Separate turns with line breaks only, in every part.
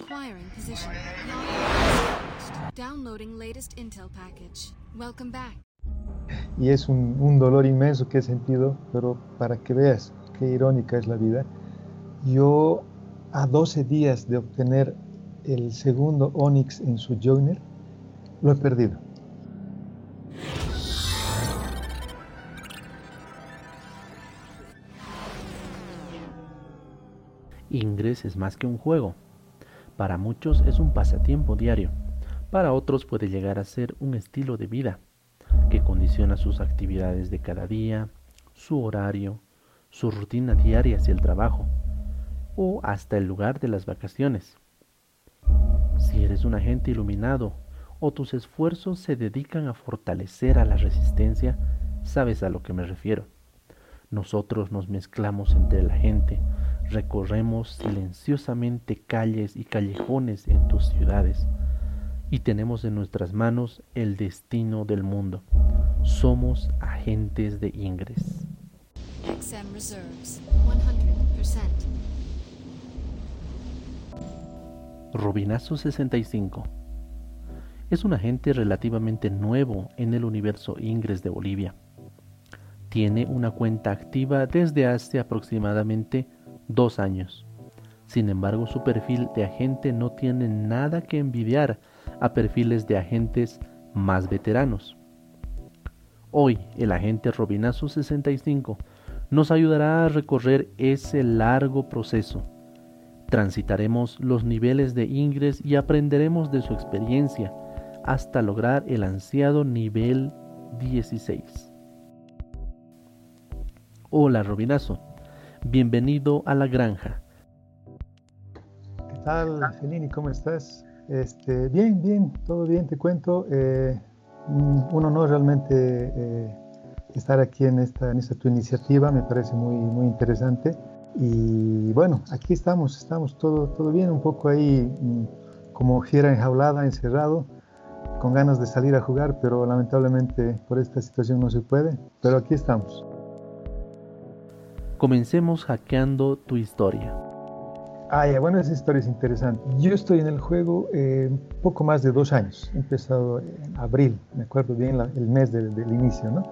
Acquiring position. Downloading latest intel package. Welcome back.
Y es un, un, dolor inmenso que he sentido, pero para que veas qué irónica es la vida, yo a 12 días de obtener el segundo Onyx en su joiner, lo he perdido.
Ingress es más que un juego. Para muchos es un pasatiempo diario. Para otros puede llegar a ser un estilo de vida que condiciona sus actividades de cada día, su horario, su rutina diaria hacia el trabajo o hasta el lugar de las vacaciones. Si eres un agente iluminado o tus esfuerzos se dedican a fortalecer a la resistencia, sabes a lo que me refiero. Nosotros nos mezclamos entre la gente, recorremos silenciosamente calles y callejones en tus ciudades y tenemos en nuestras manos el destino del mundo. Somos agentes de Ingres. XM Reserves, 100%. Robinazo 65 es un agente relativamente nuevo en el universo Ingres de Bolivia. Tiene una cuenta activa desde hace aproximadamente dos años. Sin embargo, su perfil de agente no tiene nada que envidiar a perfiles de agentes más veteranos. Hoy, el agente Robinazo 65 nos ayudará a recorrer ese largo proceso. Transitaremos los niveles de Ingres y aprenderemos de su experiencia hasta lograr el ansiado nivel 16. Hola Robinazo, bienvenido a la granja.
¿Qué tal, Felini? ¿Cómo estás? Este, bien, bien, todo bien, te cuento. Eh, un honor realmente eh, estar aquí en esta, en esta tu iniciativa, me parece muy, muy interesante. Y bueno, aquí estamos, estamos todo, todo bien, un poco ahí mm, como fiera enjaulada, encerrado con ganas de salir a jugar, pero lamentablemente por esta situación no se puede. Pero aquí estamos.
Comencemos hackeando tu historia.
Ah, ya, bueno, esa historia es interesante. Yo estoy en el juego eh, poco más de dos años. He empezado en abril, me acuerdo bien el mes del, inicio, ¿no?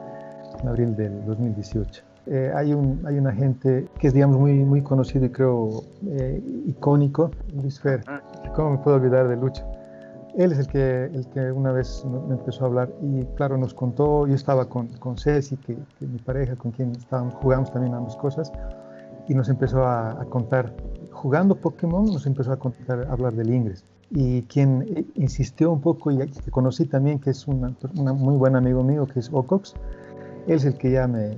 En abril del 2018. Eh, hay, un, hay un agente que es, digamos, muy, muy conocido y creo eh, icónico, Luis Fer. ¿Cómo me puedo olvidar de Lucho? Él es el que, el que una vez me empezó a hablar y claro, nos contó, yo estaba con, con Ceci, que, que mi pareja, con quien estábamos, jugamos también ambas cosas, y nos empezó a, contar, jugando Pokémon, nos empezó a contar, a hablar del Ingres. Y quien insistió un poco, y que conocí también, que es un muy buen amigo mío, que es Ocox, él es el que ya me,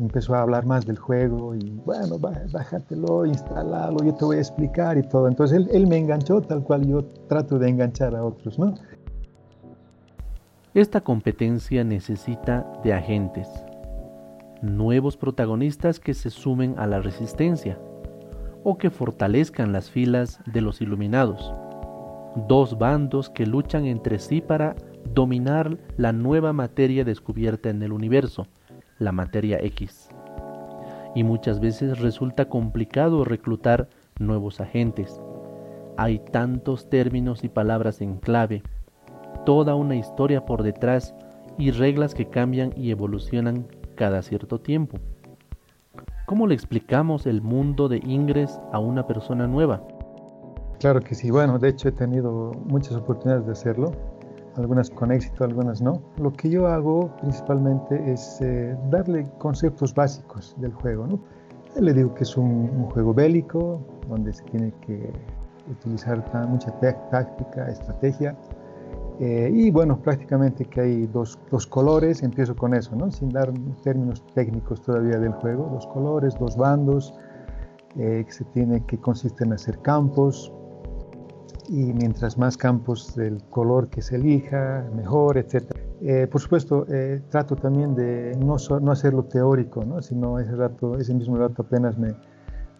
empezó a hablar más del juego y bueno, bájatelo, instálalo, yo te voy a explicar y todo. Entonces él, él, me enganchó tal cual yo trato de enganchar a otros, ¿no?
Esta competencia necesita de agentes, nuevos protagonistas que se sumen a la resistencia o que fortalezcan las filas de los iluminados. Dos bandos que luchan entre sí para dominar la nueva materia descubierta en el universo, la materia X. Y muchas veces resulta complicado reclutar nuevos agentes. Hay tantos términos y palabras en clave, toda una historia por detrás y reglas que cambian y evolucionan cada cierto tiempo. ¿Cómo le explicamos el mundo de Ingres a una persona nueva?
Claro que sí, bueno, de hecho he tenido muchas oportunidades de hacerlo algunas con éxito, algunas no. Lo que yo hago principalmente es eh, darle conceptos básicos del juego. ¿no? Le digo que es un, juego bélico, donde se tiene que utilizar mucha táctica, estrategia. Eh, y bueno, prácticamente que hay dos, dos, colores, empiezo con eso, ¿no? sin dar términos técnicos todavía del juego, dos colores, dos bandos, eh, que se tiene que consiste en hacer campos, y mientras más campos del color que se elija, mejor, etc. Eh, por supuesto, eh, trato también de no, no hacerlo teórico, ¿no? sino ese, rato, ese mismo rato apenas me,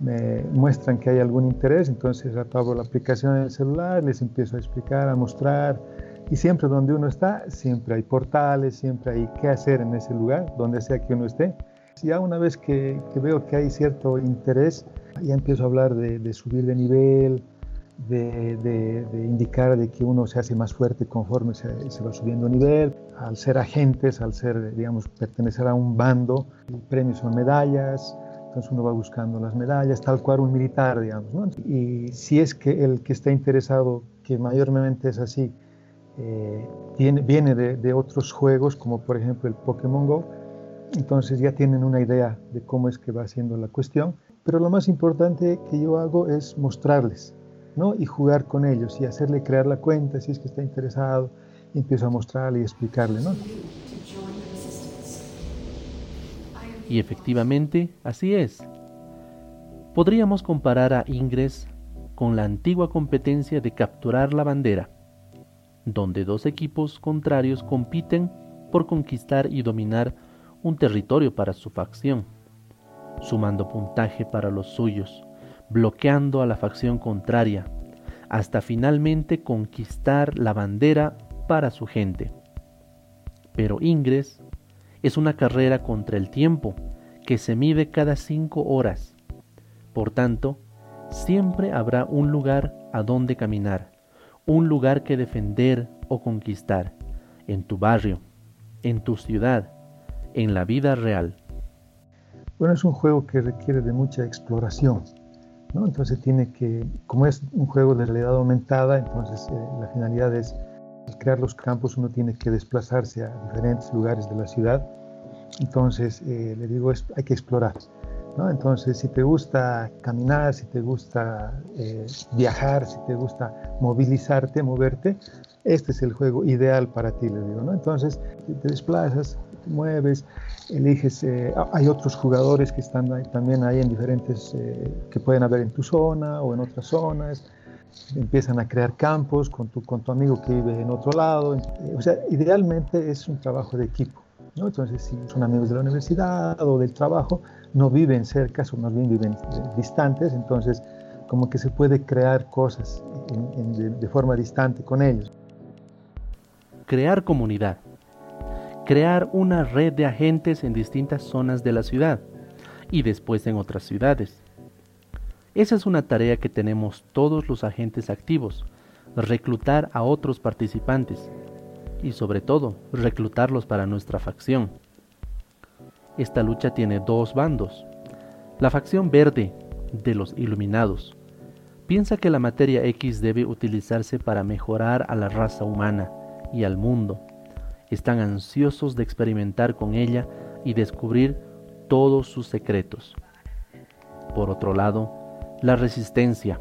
me muestran que hay algún interés, entonces abro la aplicación en el celular, les empiezo a explicar, a mostrar, y siempre donde uno está, siempre hay portales, siempre hay qué hacer en ese lugar, donde sea que uno esté. Ya una vez que, que veo que hay cierto interés, ya empiezo a hablar de, de subir de nivel, de, indicar de que uno se hace más fuerte conforme se, va subiendo nivel. Al ser agentes, al ser, digamos, pertenecer a un bando, el premio son medallas, entonces uno va buscando las medallas, tal cual un militar, digamos. ¿no? Y si es que el que está interesado, que mayormente es así, eh, viene de, de, otros juegos, como por ejemplo el Pokémon Go, entonces ya tienen una idea de cómo es que va siendo la cuestión. Pero lo más importante que yo hago es mostrarles ¿no? y jugar con ellos y hacerle crear la cuenta si es que está interesado. Empiezo a mostrarle y explicarle. ¿no?
Y efectivamente, así es. Podríamos comparar a Ingres con la antigua competencia de capturar la bandera, donde dos equipos contrarios compiten por conquistar y dominar un territorio para su facción, sumando puntaje para los suyos, bloqueando a la facción contraria, hasta finalmente conquistar la bandera para su gente. Pero Ingres es una carrera contra el tiempo que se mide cada cinco horas. Por tanto, siempre habrá un lugar a donde caminar, un lugar que defender o conquistar, en tu barrio, en tu ciudad, en la vida real.
Bueno, es un juego que requiere de mucha exploración, ¿no? Entonces tiene que, como es un juego de realidad aumentada, entonces eh, la finalidad es al crear los campos uno tiene que desplazarse a diferentes lugares de la ciudad. Entonces, eh, le digo, es, hay que explorar. ¿no? Entonces, si te gusta caminar, si te gusta eh, viajar, si te gusta movilizarte, moverte, este es el juego ideal para ti, le digo. ¿no? Entonces, te desplazas, mueves, eliges, eh, hay otros jugadores que están también ahí en diferentes, que pueden haber en tu zona o en otras zonas empiezan a crear campos con tu, con tu amigo que vive en otro lado. O sea, idealmente es un trabajo de equipo. ¿no? Entonces, si son amigos de la universidad o del trabajo, no viven cerca, son más bien viven distantes, entonces como que se puede crear cosas de forma distante con ellos.
Crear comunidad. Crear una red de agentes en distintas zonas de la ciudad y después en otras ciudades esa es una tarea que tenemos todos los agentes activos, reclutar a otros participantes y sobre todo reclutarlos para nuestra facción. Esta lucha tiene dos bandos. La facción verde de los iluminados piensa que la materia X debe utilizarse para mejorar a la raza humana y al mundo. Están ansiosos de experimentar con ella y descubrir todos sus secretos. Por otro lado, la resistencia.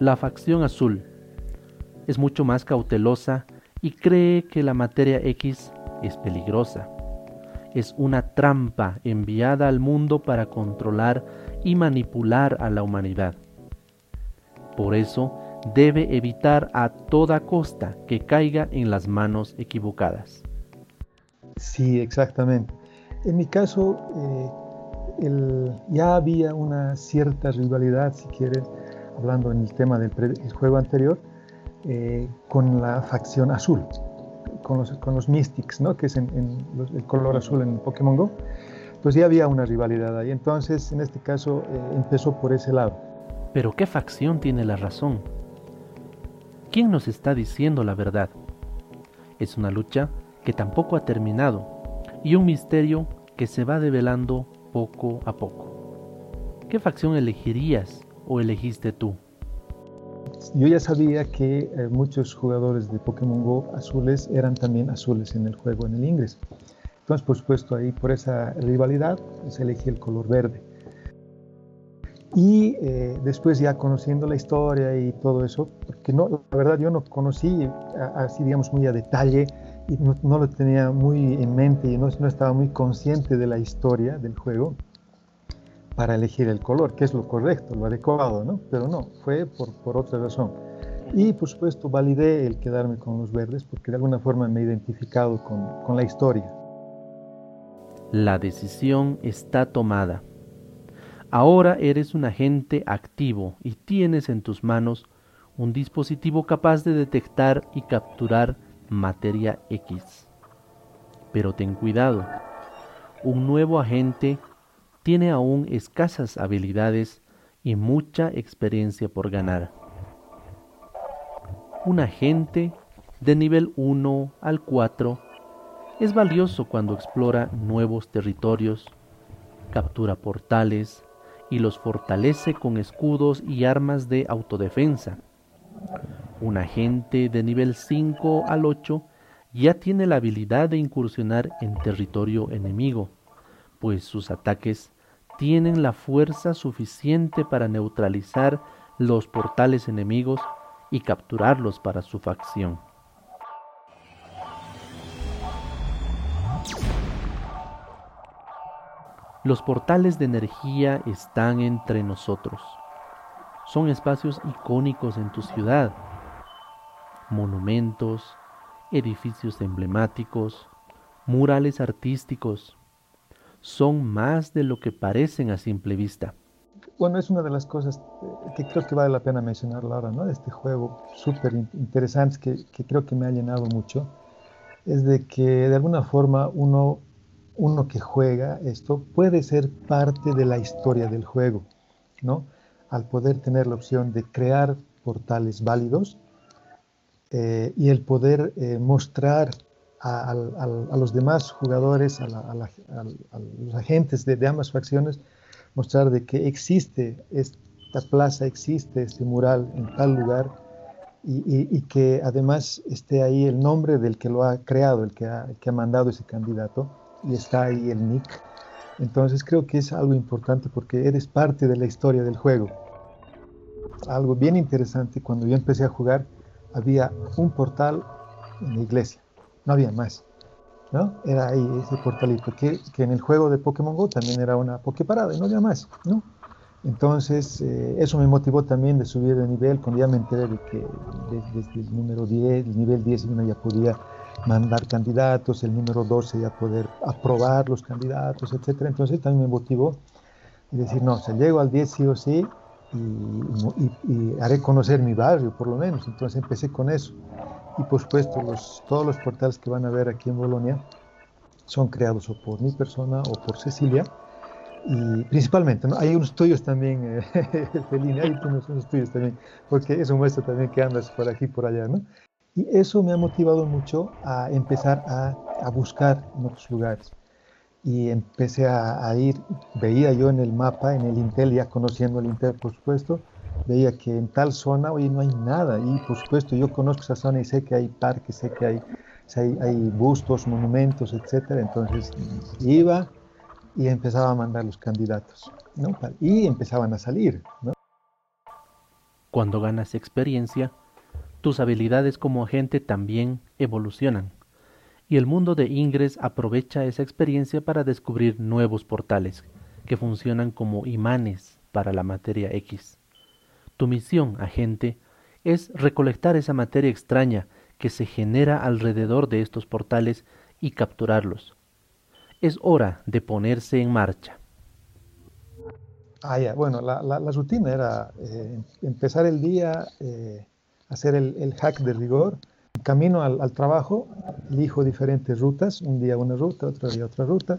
La facción azul es mucho más cautelosa y cree que la materia X es peligrosa. Es una trampa enviada al mundo para controlar y manipular a la humanidad. Por eso debe evitar a toda costa que caiga en las manos equivocadas.
Sí, exactamente. En mi caso, eh, ya había una cierta rivalidad, si quieres, hablando en el tema del juego anterior, eh, con la facción azul, con los, con los Mystics, ¿no? que es en, el color azul en Pokémon Go. Pues ya había una rivalidad ahí. Entonces, en este caso, eh, empezó por ese lado.
Pero ¿qué facción tiene la razón? ¿Quién nos está diciendo la verdad? Es una lucha que tampoco ha terminado y un misterio que se va develando poco a poco. ¿Qué facción elegirías o elegiste tú?
Yo ya sabía que eh, muchos jugadores de Pokémon Go azules eran también azules en el juego, en el inglés. Entonces, por supuesto, ahí por esa rivalidad, pues elegí el color verde. Y eh, después ya conociendo la historia y todo eso, porque no, la verdad yo no conocí así, digamos, muy a detalle y no, lo tenía muy en mente y no, no, estaba muy consciente de la historia del juego para elegir el color, que es lo correcto, lo adecuado, ¿no? Pero no, fue por, por otra razón. Y por supuesto validé el quedarme con los verdes porque de alguna forma me he identificado con, con la historia.
La decisión está tomada. Ahora eres un agente activo y tienes en tus manos un dispositivo capaz de detectar y capturar materia X. Pero ten cuidado, un nuevo agente tiene aún escasas habilidades y mucha experiencia por ganar. Un agente de nivel 1 al 4 es valioso cuando explora nuevos territorios, captura portales y los fortalece con escudos y armas de autodefensa. Un agente de nivel 5 al 8 ya tiene la habilidad de incursionar en territorio enemigo, pues sus ataques tienen la fuerza suficiente para neutralizar los portales enemigos y capturarlos para su facción. Los portales de energía están entre nosotros. Son espacios icónicos en tu ciudad. Monumentos, edificios emblemáticos, murales artísticos. Son más de lo que parecen a simple vista.
Bueno, es una de las cosas que creo que vale la pena mencionar ahora, ¿no? De este juego súper interesante que, que creo que me ha llenado mucho, es de que de alguna forma uno uno que juega esto puede ser parte de la historia del juego, ¿no? Al poder tener la opción de crear portales válidos eh, y el poder eh, mostrar a, los demás jugadores, a, los agentes de, ambas facciones, mostrar de que existe esta plaza, existe este mural en tal lugar y, que además esté ahí el nombre del que lo ha creado, el que ha, el que ha mandado ese candidato y está ahí el nick. Entonces creo que es algo importante porque eres parte de la historia del juego. Algo bien interesante, cuando yo empecé a jugar, había un portal en la iglesia, no había más. ¿no? Era ahí ese portalito, que, que en el juego de Pokémon Go también era una Poképarada y no había más. ¿no? Entonces, eh, eso me motivó también de subir de nivel, cuando ya me enteré de que desde, el número 10, el nivel 10 uno ya podía mandar candidatos, el número 12 ya poder aprobar los candidatos, etcétera. Entonces también me motivó y decir, no, o llego al 10 sí o sí y, haré conocer mi barrio, por lo menos. Entonces empecé con eso. Y por supuesto, los, todos los portales que van a ver aquí en Bolonia son creados o por mi persona o por Cecilia. Y principalmente, ¿no? hay unos tuyos también, eh, hay unos, tuyos también, porque eso muestra también que andas por aquí por allá, ¿no? Y eso me ha motivado mucho a empezar a, a buscar en otros lugares. Y empecé a, ir, veía yo en el mapa, en el Intel, ya conociendo el Intel, por supuesto, veía que en tal zona, hoy no hay nada. Y por supuesto, yo conozco esa zona y sé que hay parques, sé que hay, hay, hay bustos, monumentos, etcétera. Entonces iba y empezaba a mandar los candidatos. ¿no? Y empezaban a salir. ¿no?
Cuando ganas experiencia, tus habilidades como agente también evolucionan, y el mundo de Ingres aprovecha esa experiencia para descubrir nuevos portales que funcionan como imanes para la materia X. Tu misión, agente, es recolectar esa materia extraña que se genera alrededor de estos portales y capturarlos. Es hora de ponerse en marcha.
Ah, ya. Bueno, la, rutina era eh, empezar el día eh, hacer el, hack de rigor. Camino al, trabajo, elijo diferentes rutas, un día una ruta, otro día otra ruta,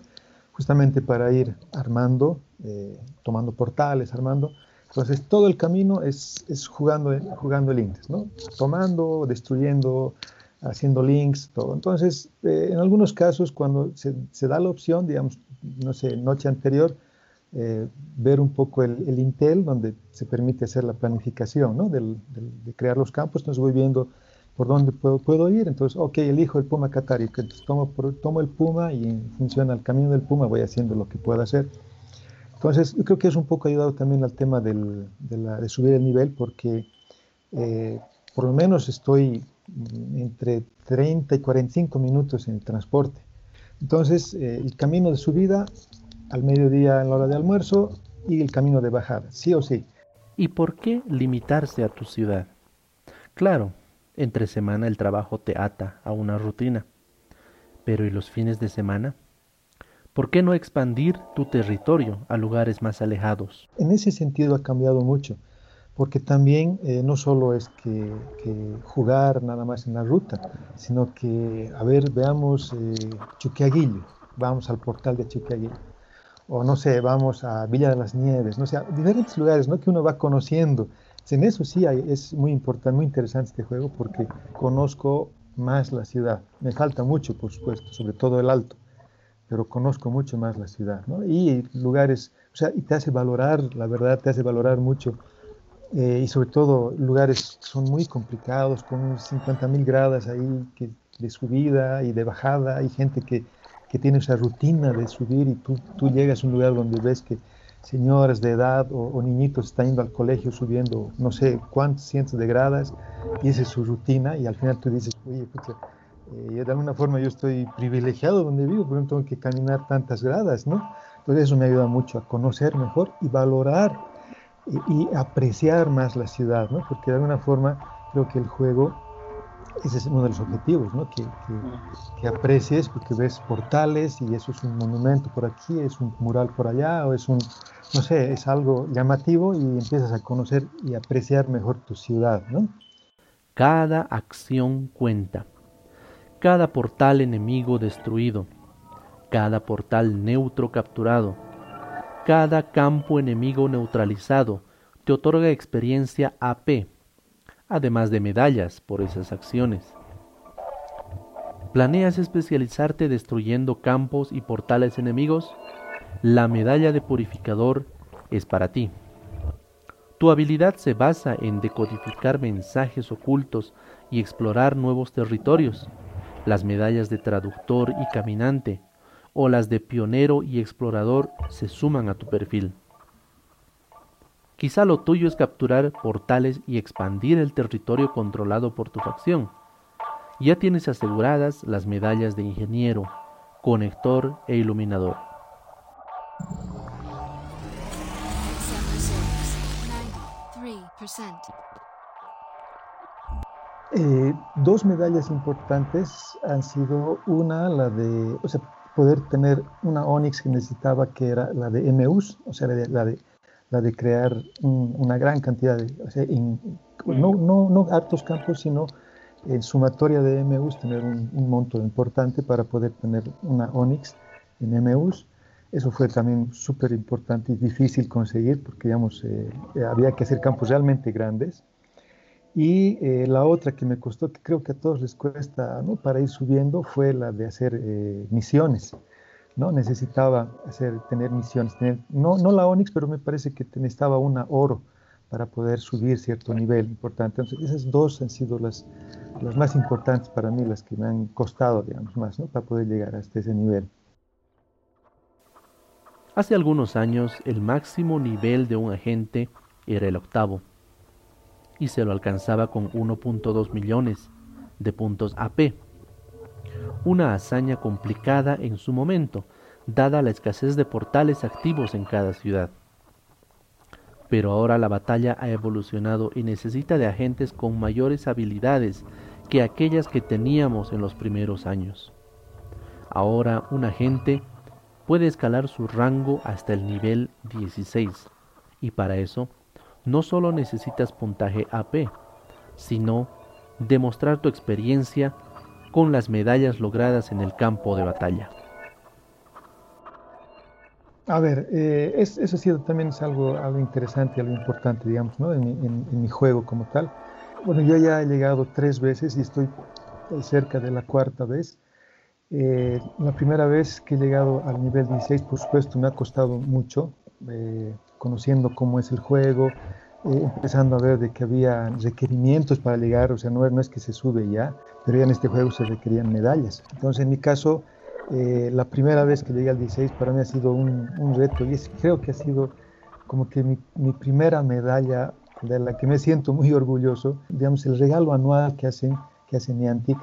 justamente para ir armando, eh, tomando portales, armando. Entonces todo el camino es, es jugando, jugando links, ¿no? Tomando, destruyendo, haciendo links, todo. Entonces, eh, en algunos casos, cuando se, se, da la opción, digamos, no sé, noche anterior, eh, ver un poco el, Intel, donde se permite hacer la planificación ¿no? de crear los campos. Entonces voy viendo por dónde puedo, puedo ir. Entonces, ok, elijo el Puma Qatari. Entonces tomo, tomo el Puma y en función al camino del Puma voy haciendo lo que pueda hacer. Entonces, yo creo que es un poco ayudado también al tema del, de, la, de, subir el nivel porque eh, por lo menos estoy entre 30 y 45 minutos en el transporte. Entonces, eh, el camino de subida al mediodía en la hora de almuerzo y el camino de bajada, sí o sí.
¿Y por qué limitarse a tu ciudad? Claro, entre semana el trabajo te ata a una rutina, pero ¿y los fines de semana? ¿Por qué no expandir tu territorio a lugares más alejados?
En ese sentido ha cambiado mucho, porque también eh, no solo es que, jugar nada más en la ruta, sino que, a ver, veamos eh, Chuquiaguillo, vamos al portal de Chuquiaguillo o no sé, vamos a Villa de las Nieves, no sé, diferentes lugares, ¿no? Que uno va conociendo. En eso sí es muy importante, muy interesante este juego porque conozco más la ciudad. Me falta mucho, por supuesto, sobre todo el alto, pero conozco mucho más la ciudad, ¿no? Y lugares, o sea, y te hace valorar, la verdad, te hace valorar mucho. Eh, y sobre todo lugares son muy complicados, con 50.000 gradas ahí que, de subida y de bajada. Hay gente que, que, tiene esa rutina de subir y tú, tú llegas a un lugar donde ves que señoras de edad o, niñitos están yendo al colegio subiendo no sé cuántos cientos de gradas y esa es su rutina y al final tú dices, oye, pucha, eh, de alguna forma yo estoy privilegiado donde vivo, porque no tengo que caminar tantas gradas, ¿no? Entonces eso me ayuda mucho a conocer mejor y valorar y, y apreciar más la ciudad, ¿no? Porque de alguna forma creo que el juego ese es uno de los objetivos, ¿no? que, que, aprecies porque ves portales y eso es un monumento por aquí, es un mural por allá, o es un, no sé, es algo llamativo y empiezas a conocer y apreciar mejor tu ciudad. ¿no?
Cada acción cuenta, cada portal enemigo destruido, cada portal neutro capturado, cada campo enemigo neutralizado te otorga experiencia AP además de medallas por esas acciones. ¿Planeas especializarte destruyendo campos y portales enemigos? La medalla de purificador es para ti. Tu habilidad se basa en decodificar mensajes ocultos y explorar nuevos territorios. Las medallas de traductor y caminante o las de pionero y explorador se suman a tu perfil. Quizá lo tuyo es capturar portales y expandir el territorio controlado por tu facción. Ya tienes aseguradas las medallas de ingeniero, conector e iluminador.
Eh, dos medallas importantes han sido una, la de, o sea, poder tener una Onyx que necesitaba, que era la de MUs, o sea, la de crear una gran cantidad de, o sea, no, no, no hartos campos, sino en sumatoria de MUs tener un, monto importante para poder tener una Onyx en MUs. Eso fue también súper importante y difícil conseguir porque, digamos, eh, había que hacer campos realmente grandes. Y eh, la otra que me costó, que creo que a todos les cuesta ¿no? para ir subiendo, fue la de hacer eh, misiones. ¿No? Necesitaba hacer, tener misiones, tener, no, no la Onix, pero me parece que necesitaba una oro para poder subir cierto nivel importante. Entonces, esas dos han sido las, las más importantes para mí, las que me han costado, digamos, más, ¿no? Para poder llegar hasta ese nivel.
Hace algunos años, el máximo nivel de un agente era el octavo, y se lo alcanzaba con 1.2 millones de puntos AP una hazaña complicada en su momento, dada la escasez de portales activos en cada ciudad. Pero ahora la batalla ha evolucionado y necesita de agentes con mayores habilidades que aquellas que teníamos en los primeros años. Ahora un agente puede escalar su rango hasta el nivel 16 y para eso no solo necesitas puntaje AP, sino demostrar tu experiencia con las medallas logradas en el campo de batalla.
A ver, eh, eso ha sido también es algo, algo interesante, algo importante, digamos, ¿no? en, mi juego como tal. Bueno, yo ya he llegado tres veces y estoy cerca de la cuarta vez. Eh, la primera vez que he llegado al nivel 16, por supuesto, me ha costado mucho, eh, conociendo cómo es el juego, eh, empezando a ver de que había requerimientos para llegar, o sea, no, no es que se sube ya, pero ya en este juego se requerían medallas. Entonces, en mi caso, eh, la primera vez que llegué al 16 para mí ha sido un, un reto y es, creo que ha sido como que mi, mi, primera medalla de la que me siento muy orgulloso, digamos, el regalo anual que hacen, que hace Niantic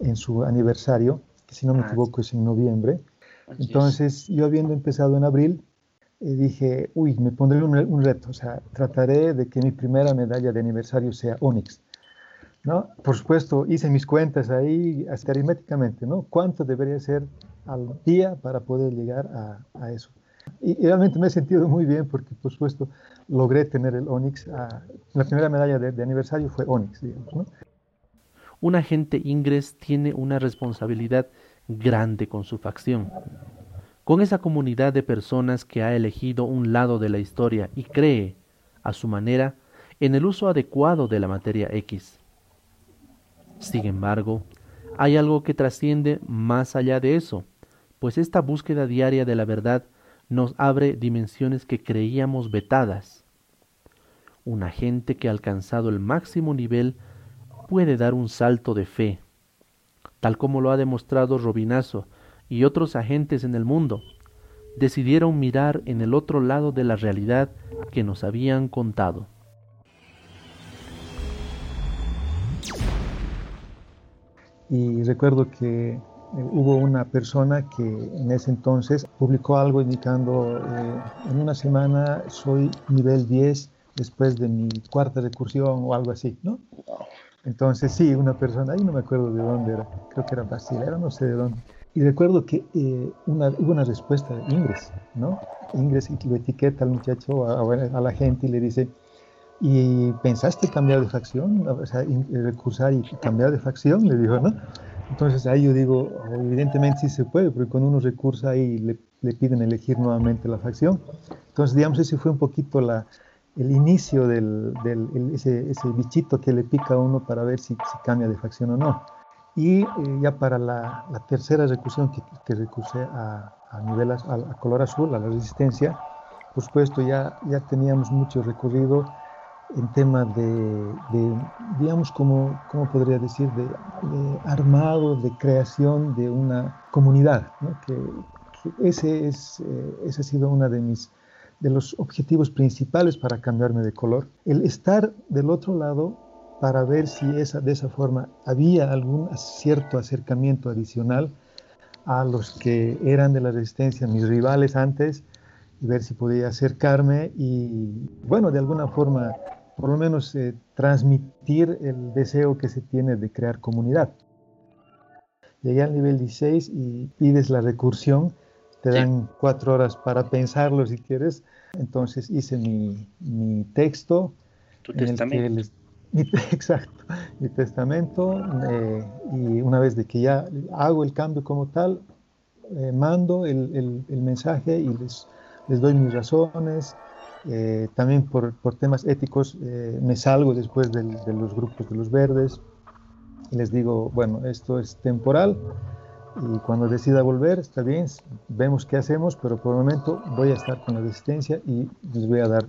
en su aniversario, que si no me ah, equivoco es en noviembre. Entonces, yo habiendo empezado en abril, y dije, uy, me pondré un, reto, o sea, trataré de que mi primera medalla de aniversario sea Onyx. ¿no? Por supuesto, hice mis cuentas ahí, aritméticamente, ¿no? ¿Cuánto debería ser al día para poder llegar a, a eso? Y, realmente me he sentido muy bien porque, por supuesto, logré tener el Onyx. la primera medalla de, de, aniversario fue Onyx, digamos, ¿no?
Un agente ingres tiene una responsabilidad grande con su facción con esa comunidad de personas que ha elegido un lado de la historia y cree, a su manera, en el uso adecuado de la materia X. Sin embargo, hay algo que trasciende más allá de eso, pues esta búsqueda diaria de la verdad nos abre dimensiones que creíamos vetadas. Una gente que ha alcanzado el máximo nivel puede dar un salto de fe, tal como lo ha demostrado Robinazo y otros agentes en el mundo, decidieron mirar en el otro lado de la realidad que nos habían contado.
Y recuerdo que eh, hubo una persona que en ese entonces publicó algo indicando, eh, en una semana soy nivel 10 después de mi cuarta recursión o algo así, ¿no? Entonces sí, una persona, ahí no me acuerdo de dónde era, creo que era brasilero, no sé de dónde. Y recuerdo que eh, hubo una respuesta de Ingres, ¿no? Ingres lo etiqueta al muchacho, a, la gente y le dice, ¿y pensaste cambiar de facción? O sea, recursar y cambiar de facción, le dijo, ¿no? Entonces ahí yo digo, evidentemente sí se puede, porque cuando uno recursa ahí le, piden elegir nuevamente la facción. Entonces, digamos, ese fue un poquito el inicio del, ese, bichito que le pica a uno para ver si, si cambia de facción o no. Y eh, ya para la, la, tercera recursión que, que recursé a, a nivel a, a, color azul, a la resistencia, por supuesto ya, ya teníamos mucho recorrido en tema de, de digamos, como, ¿cómo podría decir?, de, de, armado, de creación de una comunidad, ¿no? que, que, ese, es, eh, ese ha sido una de mis de los objetivos principales para cambiarme de color, el estar del otro lado para ver si esa, de esa forma había algún cierto acercamiento adicional a los que eran de la resistencia, mis rivales antes, y ver si podía acercarme y, bueno, de alguna forma, por lo menos eh, transmitir el deseo que se tiene de crear comunidad. Llegué al nivel 16 y pides la recursión te dan sí. cuatro horas para pensarlo si quieres. Entonces hice mi, mi texto.
Tu testamento. Les,
mi, exacto, mi testamento. Eh, y una vez de que ya hago el cambio como tal, eh, mando el, el, mensaje y les, les doy mis razones. Eh, también por, por, temas éticos me salgo después de los grupos de los verdes y les digo, bueno, esto es temporal, y cuando decida volver, está bien, vemos qué hacemos, pero por el momento voy a estar con la resistencia y les voy a dar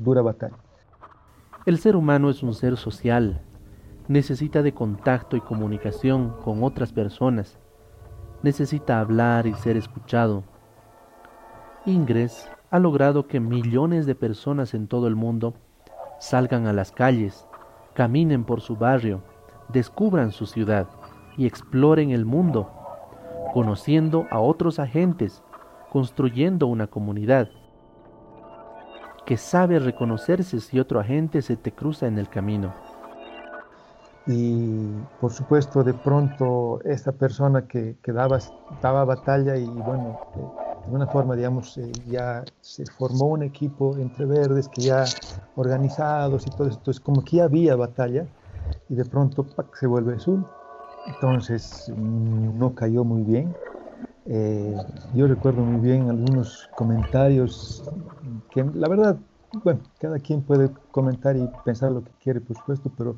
dura batalla.
El ser humano es un ser social, necesita de contacto y comunicación con otras personas, necesita hablar y ser escuchado. Ingres ha logrado que millones de personas en todo el mundo salgan a las calles, caminen por su barrio, descubran su ciudad y exploren el mundo conociendo a otros agentes, construyendo una comunidad que sabe reconocerse si otro agente se te cruza en el camino.
Y por supuesto, de pronto, esta persona que, que daba, daba, batalla y bueno, de alguna forma, digamos, eh, ya se formó un equipo entre verdes que ya organizados y todo esto, es como que ya había batalla y de pronto se vuelve azul entonces mm, no cayó muy bien. Eh, yo recuerdo muy bien algunos comentarios que la verdad, bueno, cada quien puede comentar y pensar lo que quiere, por supuesto, pero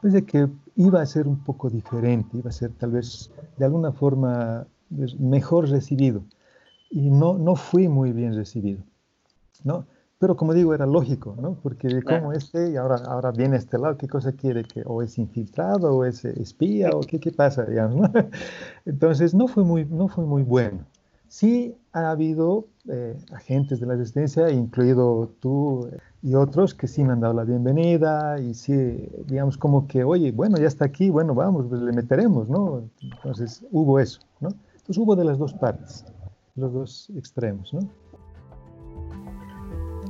pensé que iba a ser un poco diferente, iba a ser tal vez de alguna forma pues, mejor recibido. Y no, no fui muy bien recibido. ¿no? Pero como digo, era lógico, ¿no? Porque de cómo este, y ahora, ahora viene este lado, ¿qué cosa quiere? que ¿O es infiltrado, o es espía, o qué, qué pasa? Digamos, ¿no? Entonces, no fue, muy, no fue muy bueno. Sí ha habido eh, agentes de la resistencia, incluido tú y otros, que sí me han dado la bienvenida y sí, digamos, como que, oye, bueno, ya está aquí, bueno, vamos, pues le meteremos, ¿no? Entonces, hubo eso, ¿no? Entonces, hubo de las dos partes, los dos extremos, ¿no?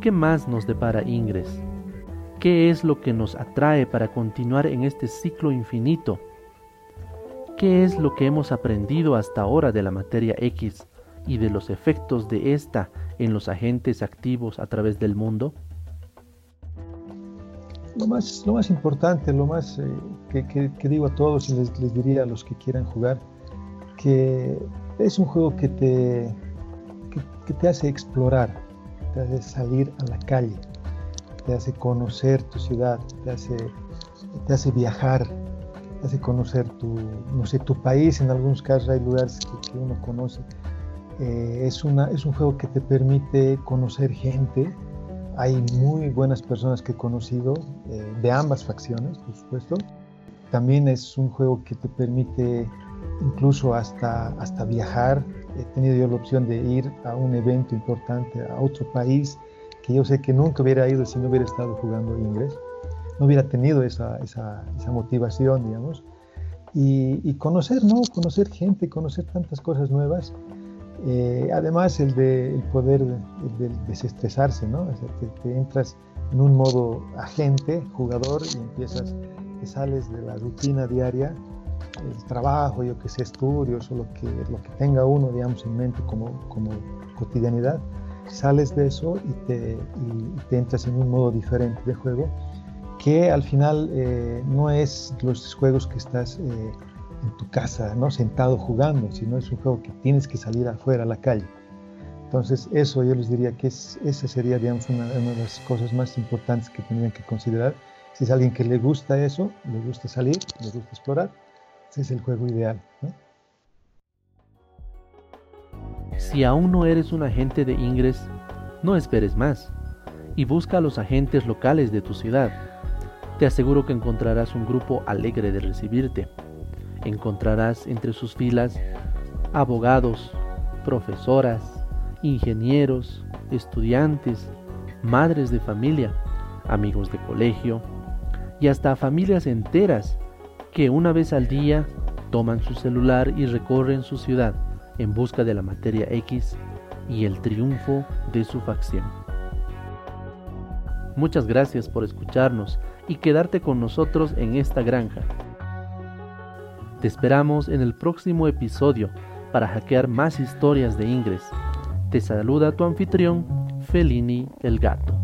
¿Qué más nos depara Ingres? ¿Qué es lo que nos atrae para continuar en este ciclo infinito? ¿Qué es lo que hemos aprendido hasta ahora de la materia X y de los efectos de esta en los agentes activos a través del mundo?
Lo más, lo más importante, lo más eh, que, digo a todos y les, les diría a los que quieran jugar, que es un juego que te, que te hace explorar, te hace salir a la calle, te hace conocer tu ciudad, te hace, te hace viajar, te hace conocer tu, no sé, tu país. En algunos casos hay lugares que, uno conoce. Eh, es, una, es un juego que te permite conocer gente. Hay muy buenas personas que he conocido eh, de ambas facciones, por supuesto. También es un juego que te permite incluso hasta, hasta viajar. He tenido yo la opción de ir a un evento importante, a otro país, que yo sé que nunca hubiera ido si no hubiera estado jugando inglés, no hubiera tenido esa, esa, esa motivación, digamos. Y, conocer, ¿no? Conocer gente, conocer tantas cosas nuevas. Eh, además, el, de, el poder de, desestresarse, ¿no? O sea, que te entras en un modo agente, jugador, y empiezas, te sales de la rutina diaria el trabajo, yo que sé, estudios o lo que, lo que tenga uno, digamos, en mente como, como cotidianidad, sales de eso y te, te, entras en un modo diferente de juego que al final eh, no es los juegos que estás eh, en tu casa, ¿no? sentado jugando, sino es un juego que tienes que salir afuera a la calle. Entonces eso yo les diría que es, esa sería digamos, una, una de las cosas más importantes que tendrían que considerar. Si es alguien que le gusta eso, le gusta salir, le gusta explorar, es el juego ideal.
Si aún no eres un agente de Ingres, no esperes más y busca a los agentes locales de tu ciudad. Te aseguro que encontrarás un grupo alegre de recibirte. Encontrarás entre sus filas abogados, profesoras, ingenieros, estudiantes, madres de familia, amigos de colegio y hasta familias enteras que una vez al día toman su celular y recorren su ciudad en busca de la materia X y el triunfo de su facción. Muchas gracias por escucharnos y quedarte con nosotros en esta granja. Te esperamos en el próximo episodio para hackear más historias de Ingres. Te saluda tu anfitrión, Felini el Gato.